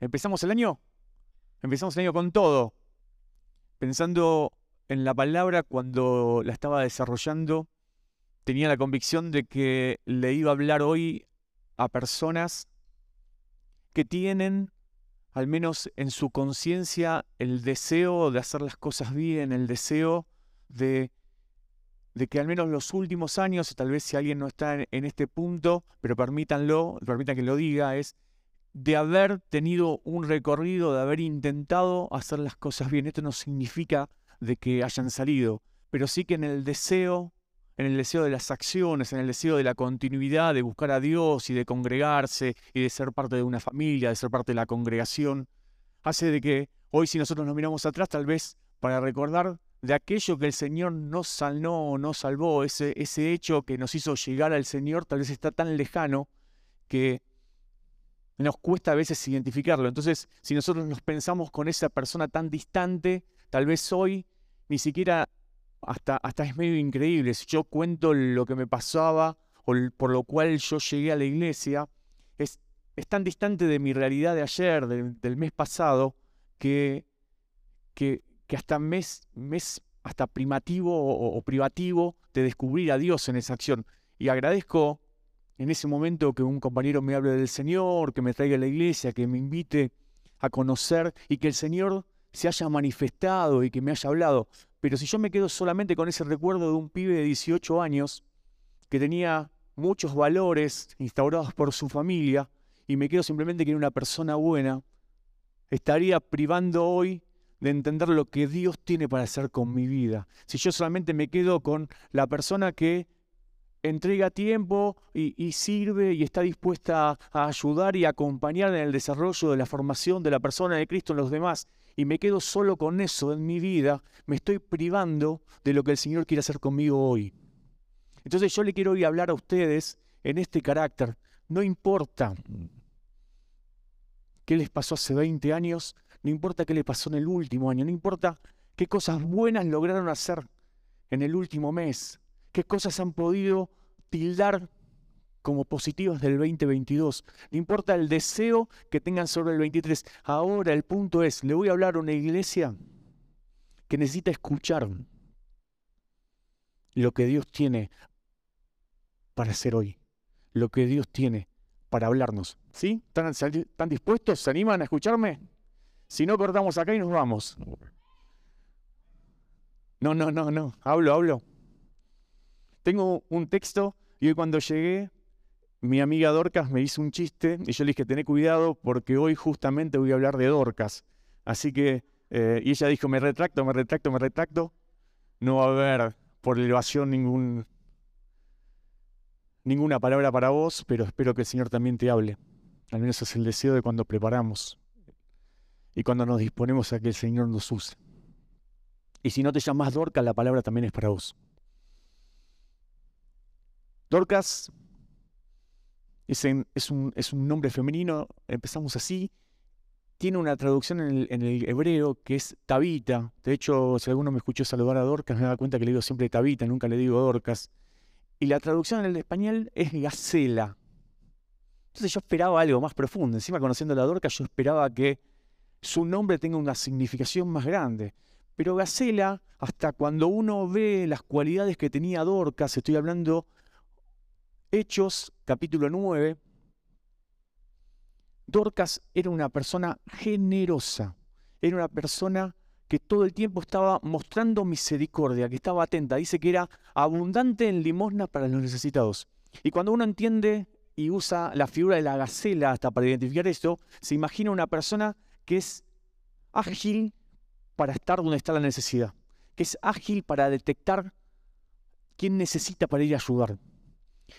Empezamos el año, empezamos el año con todo, pensando en la palabra cuando la estaba desarrollando, tenía la convicción de que le iba a hablar hoy a personas que tienen, al menos en su conciencia, el deseo de hacer las cosas bien, el deseo de, de que al menos los últimos años, tal vez si alguien no está en, este punto, pero permítanlo, permitan que lo diga, es de haber tenido un recorrido, de haber intentado hacer las cosas bien. Esto no significa de que hayan salido, pero sí que en el deseo, en el deseo de las acciones, en el deseo de la continuidad, de buscar a Dios y de congregarse y de ser parte de una familia, de ser parte de la congregación, hace de que hoy si nosotros nos miramos atrás, tal vez para recordar de aquello que el Señor nos salvó, nos salvó, ese, ese hecho que nos hizo llegar al Señor, tal vez está tan lejano que nos cuesta a veces identificarlo. Entonces, si nosotros nos pensamos con esa persona tan distante, tal vez hoy ni siquiera hasta, hasta es medio increíble. Si yo cuento lo que me pasaba o por lo cual yo llegué a la iglesia, es, es tan distante de mi realidad de ayer, del mes pasado, que, que, que hasta mes, mes hasta primativo o, o privativo de descubrir a Dios en esa acción. Y agradezco en ese momento que un compañero me hable del Señor, que me traiga a la iglesia, que me invite a conocer y que el Señor se haya manifestado y que me haya hablado. Pero si yo me quedo solamente con ese recuerdo de un pibe de 18 años que tenía muchos valores instaurados por su familia y me quedo simplemente que era una persona buena, estaría privando hoy de entender lo que Dios tiene para hacer con mi vida. Si yo solamente me quedo con la persona que entrega tiempo y, sirve y está dispuesta a ayudar y acompañar en el desarrollo de la formación de la persona de Cristo en los demás, y me quedo solo con eso en mi vida, me estoy privando de lo que el Señor quiere hacer conmigo hoy. Entonces yo le quiero hoy hablar a ustedes en este carácter. No importa qué les pasó hace 20 años, no importa qué les pasó en el último año, no importa qué cosas buenas lograron hacer en el último mes, qué cosas han podido tildar como positivas del 2022. No importa el deseo que tengan sobre el 23. Ahora el punto es, le voy a hablar a una iglesia que necesita escuchar lo que Dios tiene para hacer hoy, lo que Dios tiene para hablarnos. ¿Sí? ¿Están, ¿Están dispuestos? ¿Se animan a escucharme? Si no, cortamos acá y nos vamos. No, no, no, no. Hablo, hablo. Tengo un texto y hoy cuando llegué, mi amiga Dorcas me hizo un chiste y yo le dije, tené cuidado porque hoy justamente voy a hablar de Dorcas. Así que, eh, y ella dijo, me retracto, me retracto, me retracto. No va a haber por elevación ningún, ninguna palabra para vos, pero espero que el Señor también te hable. Al menos es el deseo de cuando preparamos y cuando nos disponemos a que el Señor nos use. Y si no te llamas Dorcas, la palabra también es para vos. Dorcas es, un, nombre femenino, empezamos así. Tiene una traducción en el, hebreo que es Tabita. De hecho, si alguno me escuchó saludar a Dorcas, me da cuenta que le digo siempre Tabita, nunca le digo Dorcas. Y la traducción en el español es Gacela. Entonces yo esperaba algo más profundo. Encima, conociendo a la Dorcas, yo esperaba que su nombre tenga una significación más grande. Pero Gacela, hasta cuando uno ve las cualidades que tenía Dorcas, estoy hablando Hechos capítulo 9, Dorcas era una persona generosa, era una persona que todo el tiempo estaba mostrando misericordia, que estaba atenta. Dice que era abundante en limosna para los necesitados. Y cuando uno entiende y usa la figura de la gacela hasta para identificar esto, se imagina una persona que es ágil para estar donde está la necesidad, que es ágil para detectar quién necesita para ir a ayudar.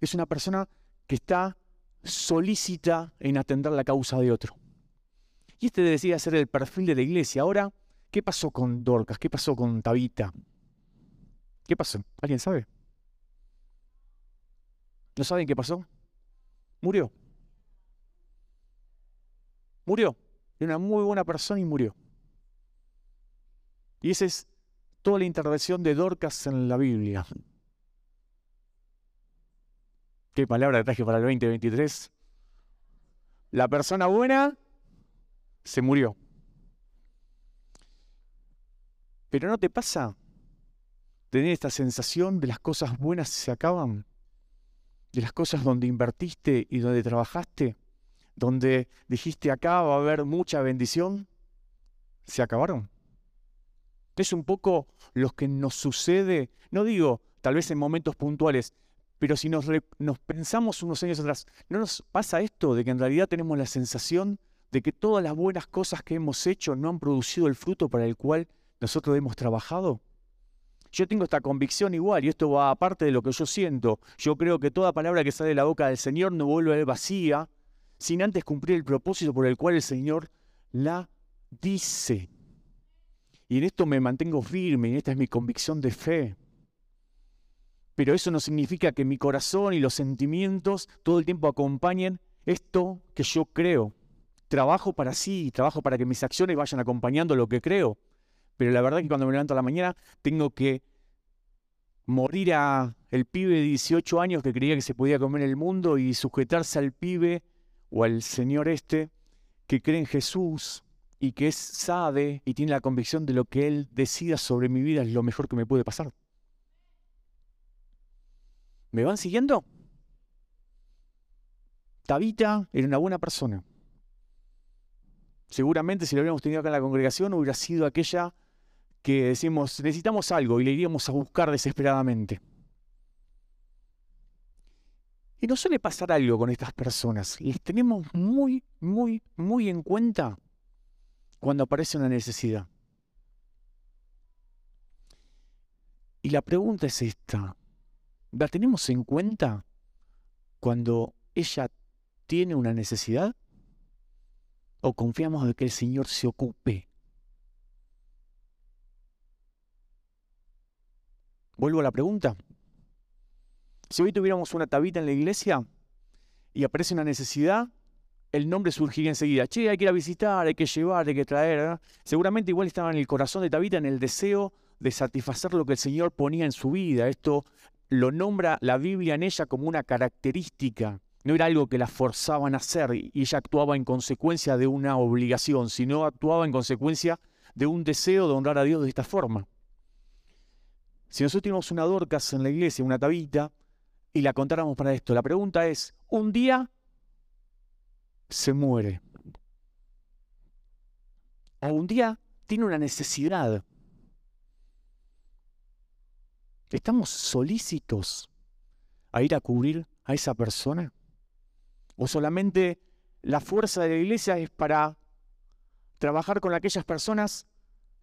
Es una persona que está solícita en atender la causa de otro. Y este decía ser el perfil de la iglesia. Ahora, ¿qué pasó con Dorcas? ¿Qué pasó con Tabita? ¿Qué pasó? ¿Alguien sabe? ¿No saben qué pasó? Murió. Murió. Era una muy buena persona y murió. Y esa es toda la intervención de Dorcas en la Biblia. ¿Qué palabra traje para el 2023? La persona buena se murió. Pero ¿no te pasa tener esta sensación de las cosas buenas se acaban? De las cosas donde invertiste y donde trabajaste, donde dijiste acá va a haber mucha bendición, se acabaron. Es un poco lo que nos sucede, no digo tal vez en momentos puntuales, pero si nos, pensamos unos años atrás, ¿no nos pasa esto de que en realidad tenemos la sensación de que todas las buenas cosas que hemos hecho no han producido el fruto para el cual nosotros hemos trabajado? Yo tengo esta convicción igual, y esto va aparte de lo que yo siento. Yo creo que toda palabra que sale de la boca del Señor no vuelve a ser vacía sin antes cumplir el propósito por el cual el Señor la dice. Y en esto me mantengo firme, y esta es mi convicción de fe. Pero eso no significa que mi corazón y los sentimientos todo el tiempo acompañen esto que yo creo. Trabajo para sí, trabajo para que mis acciones vayan acompañando lo que creo. Pero la verdad es que cuando me levanto a la mañana tengo que morir a el pibe de 18 años que creía que se podía comer el mundo y sujetarse al pibe o al señor este que cree en Jesús y que es, sabe y tiene la convicción de lo que él decida sobre mi vida es lo mejor que me puede pasar. ¿Me van siguiendo? Tabita era una buena persona. Seguramente si lo hubiéramos tenido acá en la congregación hubiera sido aquella que decimos, necesitamos algo y le iríamos a buscar desesperadamente. Y nos suele pasar algo con estas personas. Les tenemos muy, muy, muy en cuenta cuando aparece una necesidad. Y la pregunta es esta. ¿La tenemos en cuenta cuando ella tiene una necesidad? ¿O confiamos en que el Señor se ocupe? Vuelvo a la pregunta. Si hoy tuviéramos una tabita en la iglesia y aparece una necesidad, el nombre surgiría enseguida. Che, hay que ir a visitar, hay que llevar, hay que traer. Seguramente igual estaba en el corazón de Tabita, en el deseo de satisfacer lo que el Señor ponía en su vida. Esto lo nombra la Biblia en ella como una característica. No era algo que la forzaban a hacer y ella actuaba en consecuencia de una obligación, sino actuaba en consecuencia de un deseo de honrar a Dios de esta forma. Si nosotros tenemos una Dorcas en la iglesia, una Tabita, y la contáramos para esto, la pregunta es, un día se muere. O un día tiene una necesidad. ¿Estamos solícitos a ir a cubrir a esa persona? ¿O solamente la fuerza de la iglesia es para trabajar con aquellas personas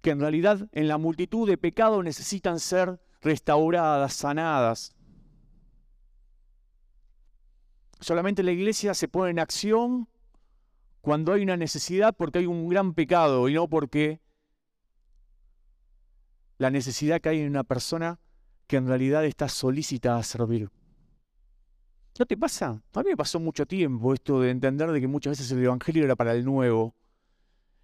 que en realidad en la multitud de pecados necesitan ser restauradas, sanadas? Solamente la iglesia se pone en acción cuando hay una necesidad porque hay un gran pecado y no porque la necesidad que hay en una persona que en realidad está solícita a servir. ¿No te pasa? A mí me pasó mucho tiempo esto de entender de que muchas veces el Evangelio era para el nuevo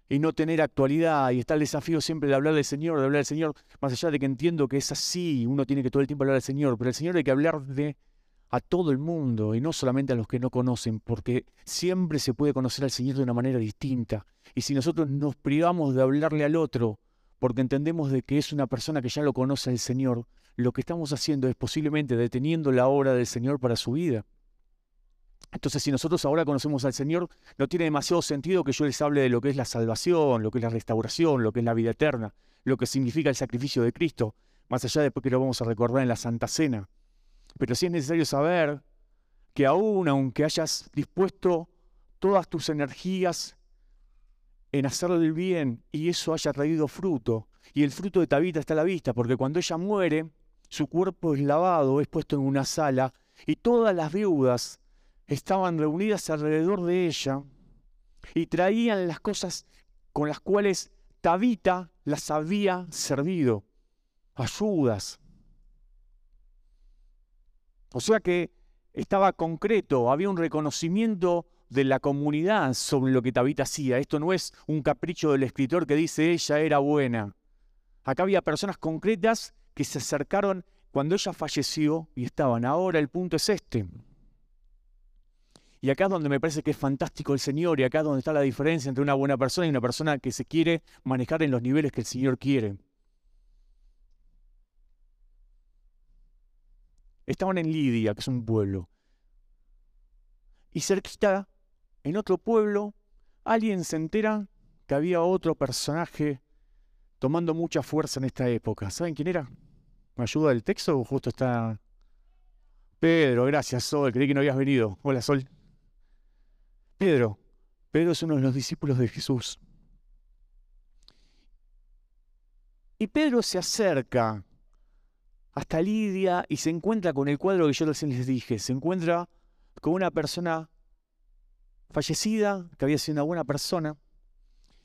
y no tener actualidad y está el desafío siempre de hablar del Señor, de hablar del Señor, más allá de que entiendo que es así, uno tiene que todo el tiempo hablar del Señor, pero el Señor hay que hablar de a todo el mundo y no solamente a los que no conocen, porque siempre se puede conocer al Señor de una manera distinta. Y si nosotros nos privamos de hablarle al otro, porque entendemos de que es una persona que ya lo conoce al Señor, lo que estamos haciendo es posiblemente deteniendo la obra del Señor para su vida. Entonces, si nosotros ahora conocemos al Señor, no tiene demasiado sentido que yo les hable de lo que es la salvación, lo que es la restauración, lo que es la vida eterna, lo que significa el sacrificio de Cristo, más allá de que lo vamos a recordar en la Santa Cena. Pero sí es necesario saber que aún aunque hayas dispuesto todas tus energías en hacerle el bien y eso haya traído fruto, y el fruto de Tabita está a la vista, porque cuando ella muere, su cuerpo es lavado, es puesto en una sala, y todas las viudas estaban reunidas alrededor de ella y traían las cosas con las cuales Tabita las había servido, ayudas, o sea que estaba concreto, había un reconocimiento de la comunidad sobre lo que Tabita hacía. Esto no es un capricho del escritor que dice ella era buena. Acá había personas concretas que se acercaron cuando ella falleció y estaban. Ahora el punto es este. Y acá es donde me parece que es fantástico el Señor y acá es donde está la diferencia entre una buena persona y una persona que se quiere manejar en los niveles que el Señor quiere. Estaban en Lidia, que es un pueblo. Y cerquita, en otro pueblo, alguien se entera que había otro personaje tomando mucha fuerza en esta época. ¿Saben quién era? ¿Me ayuda el texto justo está... Pedro, gracias Sol, creí que no habías venido. Hola Sol. Pedro, Pedro es uno de los discípulos de Jesús. Y Pedro se acerca hasta Lidia y se encuentra con el cuadro que yo recién les dije. Se encuentra con una persona fallecida, que había sido una buena persona,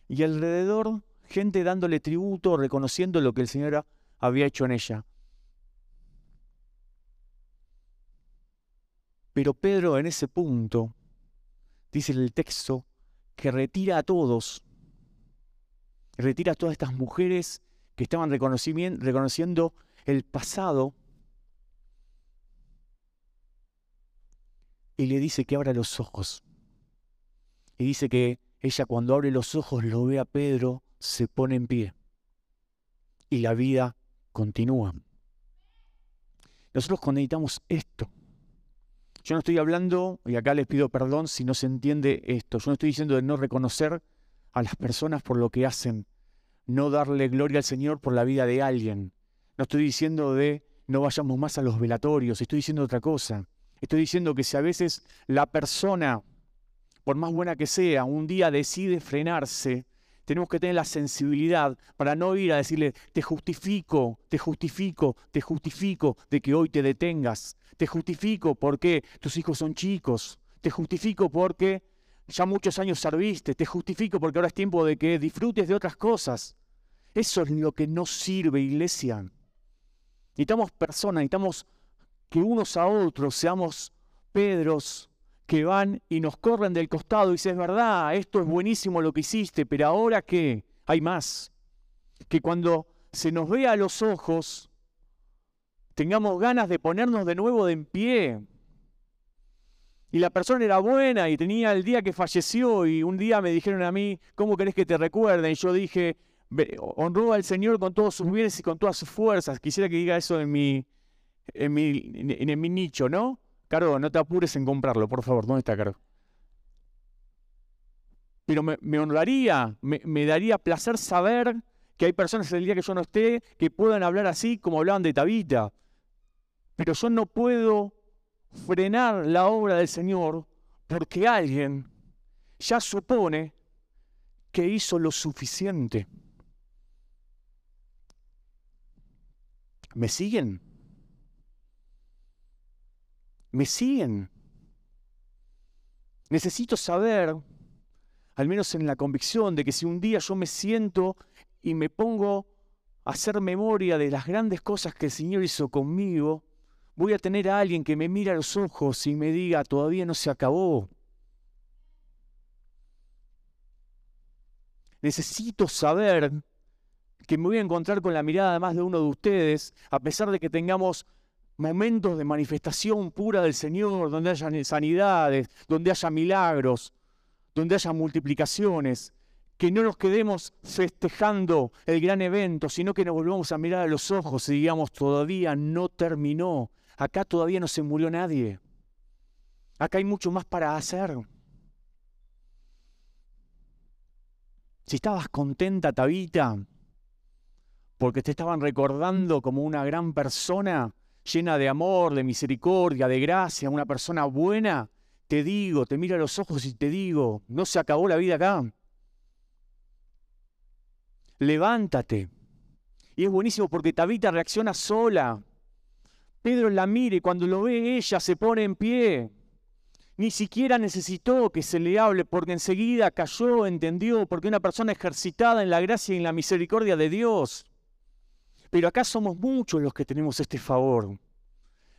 y alrededor gente dándole tributo, reconociendo lo que el Señor había hecho en ella. Pero Pedro en ese punto, dice el texto, que retira a todos, retira a todas estas mujeres que estaban reconociendo el pasado y le dice que abra los ojos. Y dice que ella cuando abre los ojos lo ve a Pedro, se pone en pie. Y la vida continúa. Nosotros necesitamos esto. Yo no estoy hablando, y acá les pido perdón si no se entiende esto, yo no estoy diciendo de no reconocer a las personas por lo que hacen, no darle gloria al Señor por la vida de alguien. No estoy diciendo de no vayamos más a los velatorios, estoy diciendo otra cosa. Estoy diciendo que si a veces la persona, por más buena que sea, un día decide frenarse, tenemos que tener la sensibilidad para no ir a decirle, te justifico, te justifico, te justifico de que hoy te detengas. Te justifico porque tus hijos son chicos. Te justifico porque ya muchos años serviste. Te justifico porque ahora es tiempo de que disfrutes de otras cosas. Eso es lo que no sirve, iglesia. Necesitamos personas, necesitamos que unos a otros seamos Pedros que van y nos corren del costado y dicen, es verdad, esto es buenísimo lo que hiciste, pero ahora qué, hay más. Que cuando se nos vea a los ojos, tengamos ganas de ponernos de nuevo de en pie. Y la persona era buena y tenía el día que falleció y un día me dijeron a mí, ¿cómo querés que te recuerden? Y yo dije, honró al Señor con todos sus bienes y con todas sus fuerzas. Quisiera que diga eso en mi, en mi, en, mi nicho, ¿no? Caro, no te apures en comprarlo, por favor. ¿Dónde está, Caro? Pero me, honraría, me, daría placer saber que hay personas el día que yo no esté que puedan hablar así como hablaban de Tabita. Pero yo no puedo frenar la obra del Señor porque alguien ya supone que hizo lo suficiente. ¿Me siguen? ¿Me siguen? Necesito saber, al menos en la convicción, de que si un día yo me siento y me pongo a hacer memoria de las grandes cosas que el Señor hizo conmigo, voy a tener a alguien que me mire a los ojos y me diga, todavía no se acabó. Necesito saber que me voy a encontrar con la mirada de más de uno de ustedes, a pesar de que tengamos momentos de manifestación pura del Señor, donde haya sanidades, donde haya milagros, donde haya multiplicaciones, que no nos quedemos festejando el gran evento, sino que nos volvamos a mirar a los ojos y digamos, todavía no terminó, acá todavía no se murió nadie, acá hay mucho más para hacer. Si estabas contenta, Tabita, porque te estaban recordando como una gran persona llena de amor, de misericordia, de gracia, una persona buena, te digo, te miro a los ojos y te digo, no se acabó la vida acá. Levántate. Y es buenísimo porque Tabita reacciona sola. Pedro la mira y cuando lo ve ella se pone en pie. Ni siquiera necesitó que se le hable porque enseguida cayó, entendió, porque una persona ejercitada en la gracia y en la misericordia de Dios. Pero acá somos muchos los que tenemos este favor.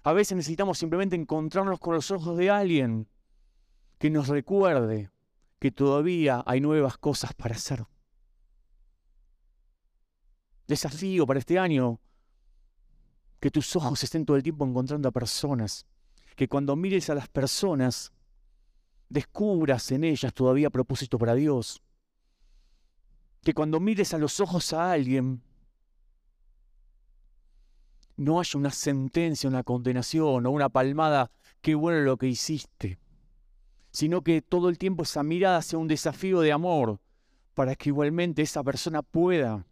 A veces necesitamos simplemente encontrarnos con los ojos de alguien que nos recuerde que todavía hay nuevas cosas para hacer. Desafío para este año, que tus ojos estén todo el tiempo encontrando a personas, que cuando mires a las personas descubras en ellas todavía propósito para Dios. Que cuando mires a los ojos a alguien, no haya una sentencia, una condenación o una palmada, qué bueno lo que hiciste, sino que todo el tiempo esa mirada sea un desafío de amor para que igualmente esa persona pueda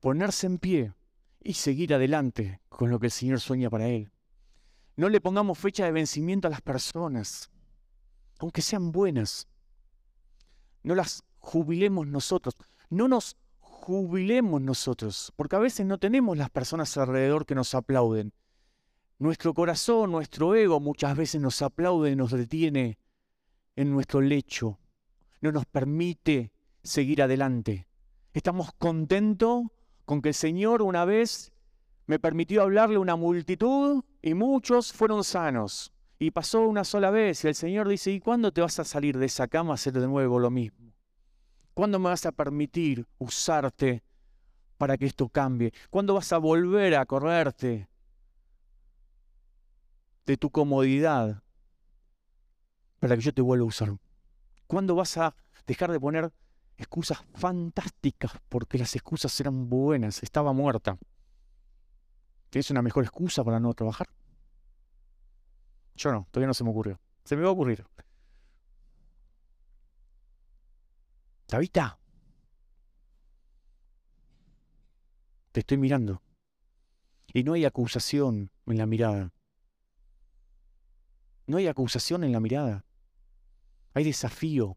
ponerse en pie y seguir adelante con lo que el Señor sueña para él. No le pongamos fecha de vencimiento a las personas, aunque sean buenas. No las jubilemos nosotros. No nos jubilemos nosotros, porque a veces no tenemos las personas alrededor que nos aplauden. Nuestro corazón, nuestro ego muchas veces nos aplaude y nos detiene en nuestro lecho. No nos permite seguir adelante. Estamos contentos con que el Señor una vez me permitió hablarle a una multitud y muchos fueron sanos. Y pasó una sola vez y el Señor dice, ¿y cuándo te vas a salir de esa cama a hacer de nuevo lo mismo? ¿Cuándo me vas a permitir usarte para que esto cambie? ¿Cuándo vas a volver a correrte de tu comodidad para que yo te vuelva a usar? ¿Cuándo vas a dejar de poner excusas fantásticas porque las excusas eran buenas? Estaba muerta. ¿Tienes una mejor excusa para no trabajar? Yo no, todavía no se me ocurrió. Se me va a ocurrir. Tabita, te estoy mirando. Y no hay acusación en la mirada. No hay acusación en la mirada. Hay desafío.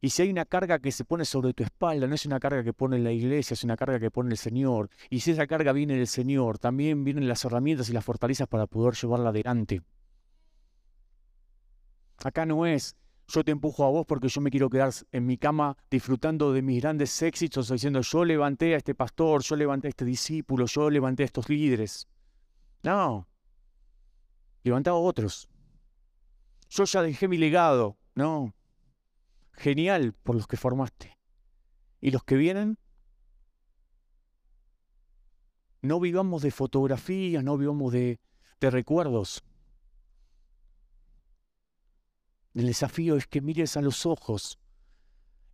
Y si hay una carga que se pone sobre tu espalda, no es una carga que pone la iglesia, es una carga que pone el Señor. Y si esa carga viene del Señor, también vienen las herramientas y las fortalezas para poder llevarla adelante. Acá no es yo te empujo a vos porque yo me quiero quedar en mi cama disfrutando de mis grandes éxitos, diciendo yo levanté a este pastor, yo levanté a este discípulo, yo levanté a estos líderes. No, levantaba a otros. Yo ya dejé mi legado, no. Genial por los que formaste. ¿Y los que vienen? No vivamos de fotografías, no vivamos de, de recuerdos. El desafío es que mires a los ojos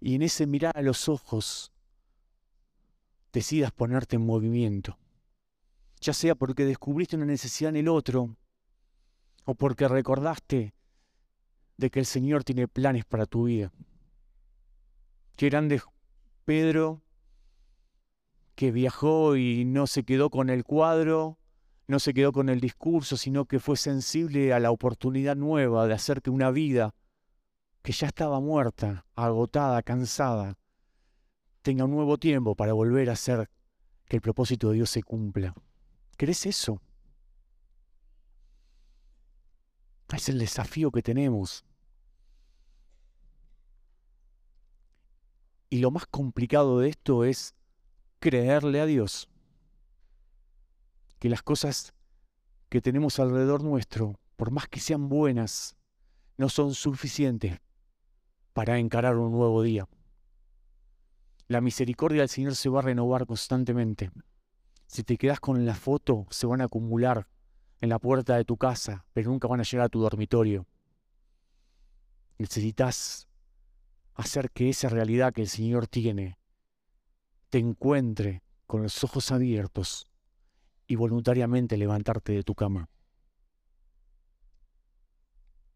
y en ese mirar a los ojos decidas ponerte en movimiento. Ya sea porque descubriste una necesidad en el otro o porque recordaste de que el Señor tiene planes para tu vida. Qué grande Pedro que viajó y no se quedó con el cuadro, no se quedó con el discurso, sino que fue sensible a la oportunidad nueva de hacer que una vida que ya estaba muerta, agotada, cansada, tenga un nuevo tiempo para volver a hacer que el propósito de Dios se cumpla. ¿Crees eso? Es el desafío que tenemos. Y lo más complicado de esto es creerle a Dios que las cosas que tenemos alrededor nuestro, por más que sean buenas, no son suficientes para encarar un nuevo día. La misericordia del Señor se va a renovar constantemente. Si te quedas con la foto, se van a acumular en la puerta de tu casa, pero nunca van a llegar a tu dormitorio. Necesitas hacer que esa realidad que el Señor tiene te encuentre con los ojos abiertos y voluntariamente levantarte de tu cama.